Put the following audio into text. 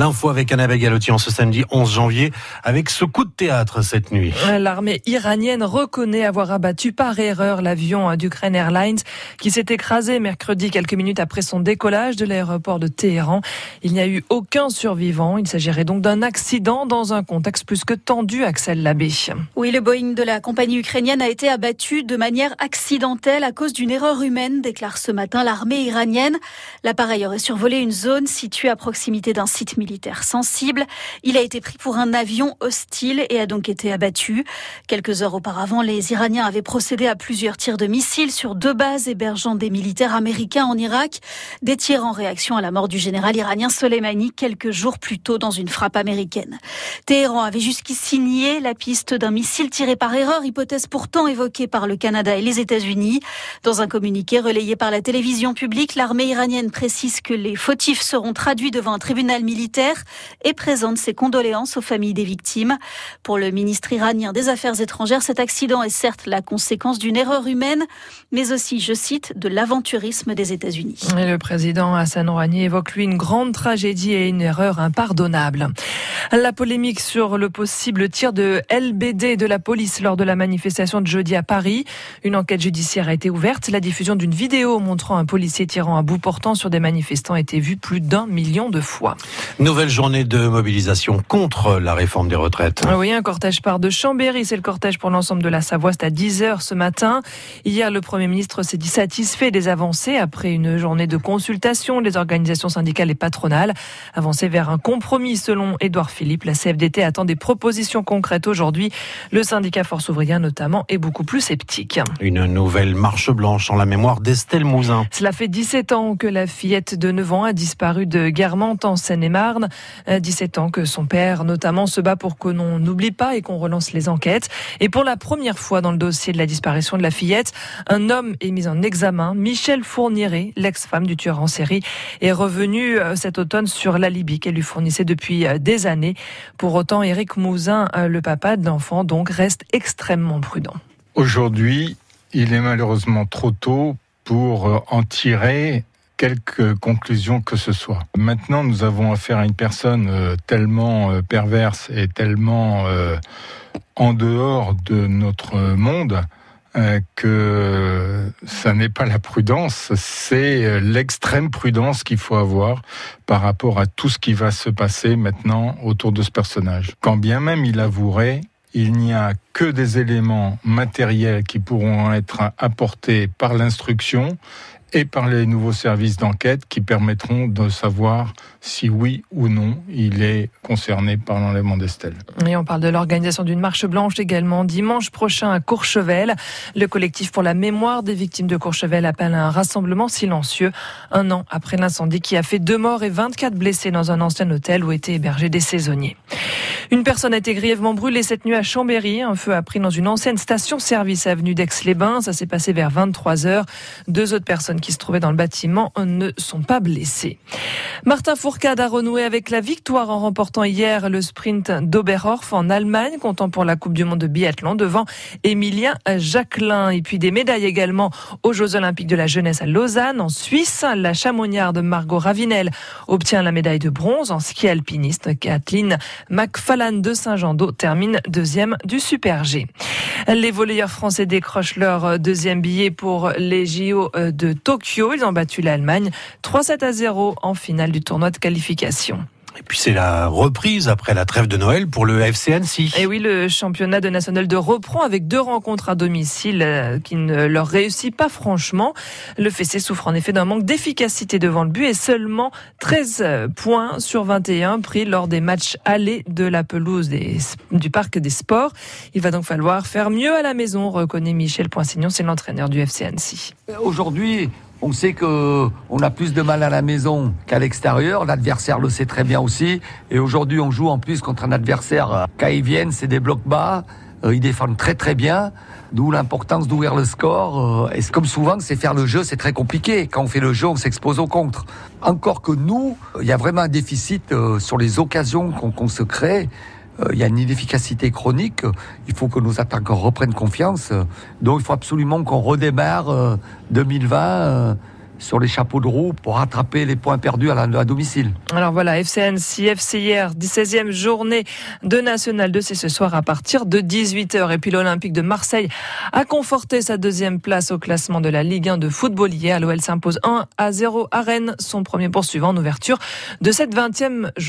L'info avec Anna Begalotti en ce samedi 11 janvier avec ce coup de théâtre cette nuit. L'armée iranienne reconnaît avoir abattu par erreur l'avion d'Ukraine Airlines qui s'est écrasé mercredi quelques minutes après son décollage de l'aéroport de Téhéran. Il n'y a eu aucun survivant. Il s'agirait donc d'un accident dans un contexte plus que tendu, Axel Labbé. Oui, le Boeing de la compagnie ukrainienne a été abattu de manière accidentelle à cause d'une erreur humaine, déclare ce matin l'armée iranienne. L'appareil aurait survolé une zone située à proximité d'un site militaire sensible. Il a été pris pour un avion hostile et a donc été abattu. Quelques heures auparavant, les Iraniens avaient procédé à plusieurs tirs de missiles sur deux bases hébergeant des militaires américains en Irak. Des tirs en réaction à la mort du général iranien Soleimani quelques jours plus tôt dans une frappe américaine. Téhéran avait jusqu'ici nié la piste d'un missile tiré par erreur, hypothèse pourtant évoquée par le Canada et les États-Unis. Dans un communiqué relayé par la télévision publique, l'armée iranienne précise que les fautifs seront traduits devant un tribunal militaire et présente ses condoléances aux familles des victimes. Pour le ministre iranien des Affaires étrangères, cet accident est certes la conséquence d'une erreur humaine, mais aussi, je cite, de l'aventurisme des États-Unis. Le président Hassan Rouhani évoque lui une grande tragédie et une erreur impardonnable. La polémique sur le possible tir de LBD de la police lors de la manifestation de jeudi à Paris. Une enquête judiciaire a été ouverte. La diffusion d'une vidéo montrant un policier tirant à bout portant sur des manifestants a été vue plus d'un million de fois. Nouvelle journée de mobilisation contre la réforme des retraites. Oui, un cortège part de Chambéry. C'est le cortège pour l'ensemble de la Savoie. C'est à 10h ce matin. Hier, le Premier ministre s'est dit satisfait des avancées après une journée de consultation des organisations syndicales et patronales. Avancées vers un compromis selon Édouard Philippe. La CFDT attend des propositions concrètes aujourd'hui. Le syndicat Force ouvrière notamment est beaucoup plus sceptique. Une nouvelle marche blanche en la mémoire d'Estelle Mouzin. Cela fait 17 ans que la fillette de 9 ans a disparu de Guermantes en Seine-et-Marne. 17 ans que son père notamment se bat pour que l'on n'oublie pas et qu'on relance les enquêtes. Et pour la première fois dans le dossier de la disparition de la fillette, un homme est mis en examen. Michel Fourniret, l'ex-femme du tueur en série, est revenu cet automne sur l'alibi qu'elle lui fournissait depuis des années. Pour autant, Éric Mouzin, le papa de l'enfant, donc reste extrêmement prudent. Aujourd'hui, il est malheureusement trop tôt pour en tirer quelque conclusion que ce soit. Maintenant, nous avons affaire à une personne tellement perverse et tellement en dehors de notre monde que ça n'est pas la prudence, c'est l'extrême prudence qu'il faut avoir par rapport à tout ce qui va se passer maintenant autour de ce personnage. Quand bien même il avouerait, il n'y a que des éléments matériels qui pourront être apportés par l'instruction et par les nouveaux services d'enquête qui permettront de savoir si oui ou non il est concerné par l'enlèvement d'Estelle. Et on parle de l'organisation d'une marche blanche également dimanche prochain à Courchevel. Le collectif pour la mémoire des victimes de Courchevel appelle à un rassemblement silencieux un an après l'incendie qui a fait deux morts et 24 blessés dans un ancien hôtel où étaient hébergés des saisonniers. Une personne a été grièvement brûlée cette nuit à Chambéry. Un feu a pris dans une ancienne station-service avenue d'Aix-les-Bains. Ça s'est passé vers 23 heures. Deux autres personnes qui se trouvaient dans le bâtiment ne sont pas blessées. Martin Fourcade a renoué avec la victoire en remportant hier le sprint d'Oberhof en Allemagne, comptant pour la Coupe du Monde de biathlon devant Emilien Jacquelin. Et puis des médailles également aux Jeux Olympiques de la jeunesse à Lausanne. En Suisse, la chamonnière de Margot Ravinel obtient la médaille de bronze en ski alpiniste. Kathleen De Saint-Jean-d'Eau termine deuxième du Super G. Les volleyeurs français décrochent leur deuxième billet pour les JO de Tokyo. Ils ont battu l'Allemagne 3-7 à 0 en finale du tournoi de qualification. Et puis c'est la reprise après la trêve de Noël pour le FC Annecy. Et oui, le championnat de national de reprend avec deux rencontres à domicile qui ne leur réussit pas franchement. Le FC souffre en effet d'un manque d'efficacité devant le but et seulement 13 points sur 21 pris lors des matchs allés de la pelouse des, du Parc des Sports. Il va donc falloir faire mieux à la maison, reconnaît Michel Poinsignon, c'est l'entraîneur du FC Annecy. Aujourd'hui, on sait que on a plus de mal à la maison qu'à l'extérieur. L'adversaire le sait très bien aussi. Et aujourd'hui, on joue en plus contre un adversaire. Quand ils viennent, c'est des blocs bas. Ils défendent très très bien. D'où l'importance d'ouvrir le score. Et comme souvent, c'est faire le jeu, c'est très compliqué. Quand on fait le jeu, on s'expose au contre. Encore que nous, il y a vraiment un déficit sur les occasions qu'on se crée il y a une inefficacité chronique. Il faut que nos attaquants reprennent confiance. Donc il faut absolument qu'on redémarre 2020 sur les chapeaux de roue pour rattraper les points perdus à, la, à domicile. Alors voilà, FCN, FC hier, 16e journée de National 2, c'est ce soir à partir de 18h. Et puis l'Olympique de Marseille a conforté sa deuxième place au classement de la Ligue 1 de football hier. L'OL s'impose 1 à 0 à Rennes, son premier poursuivant en ouverture de cette 20e journée.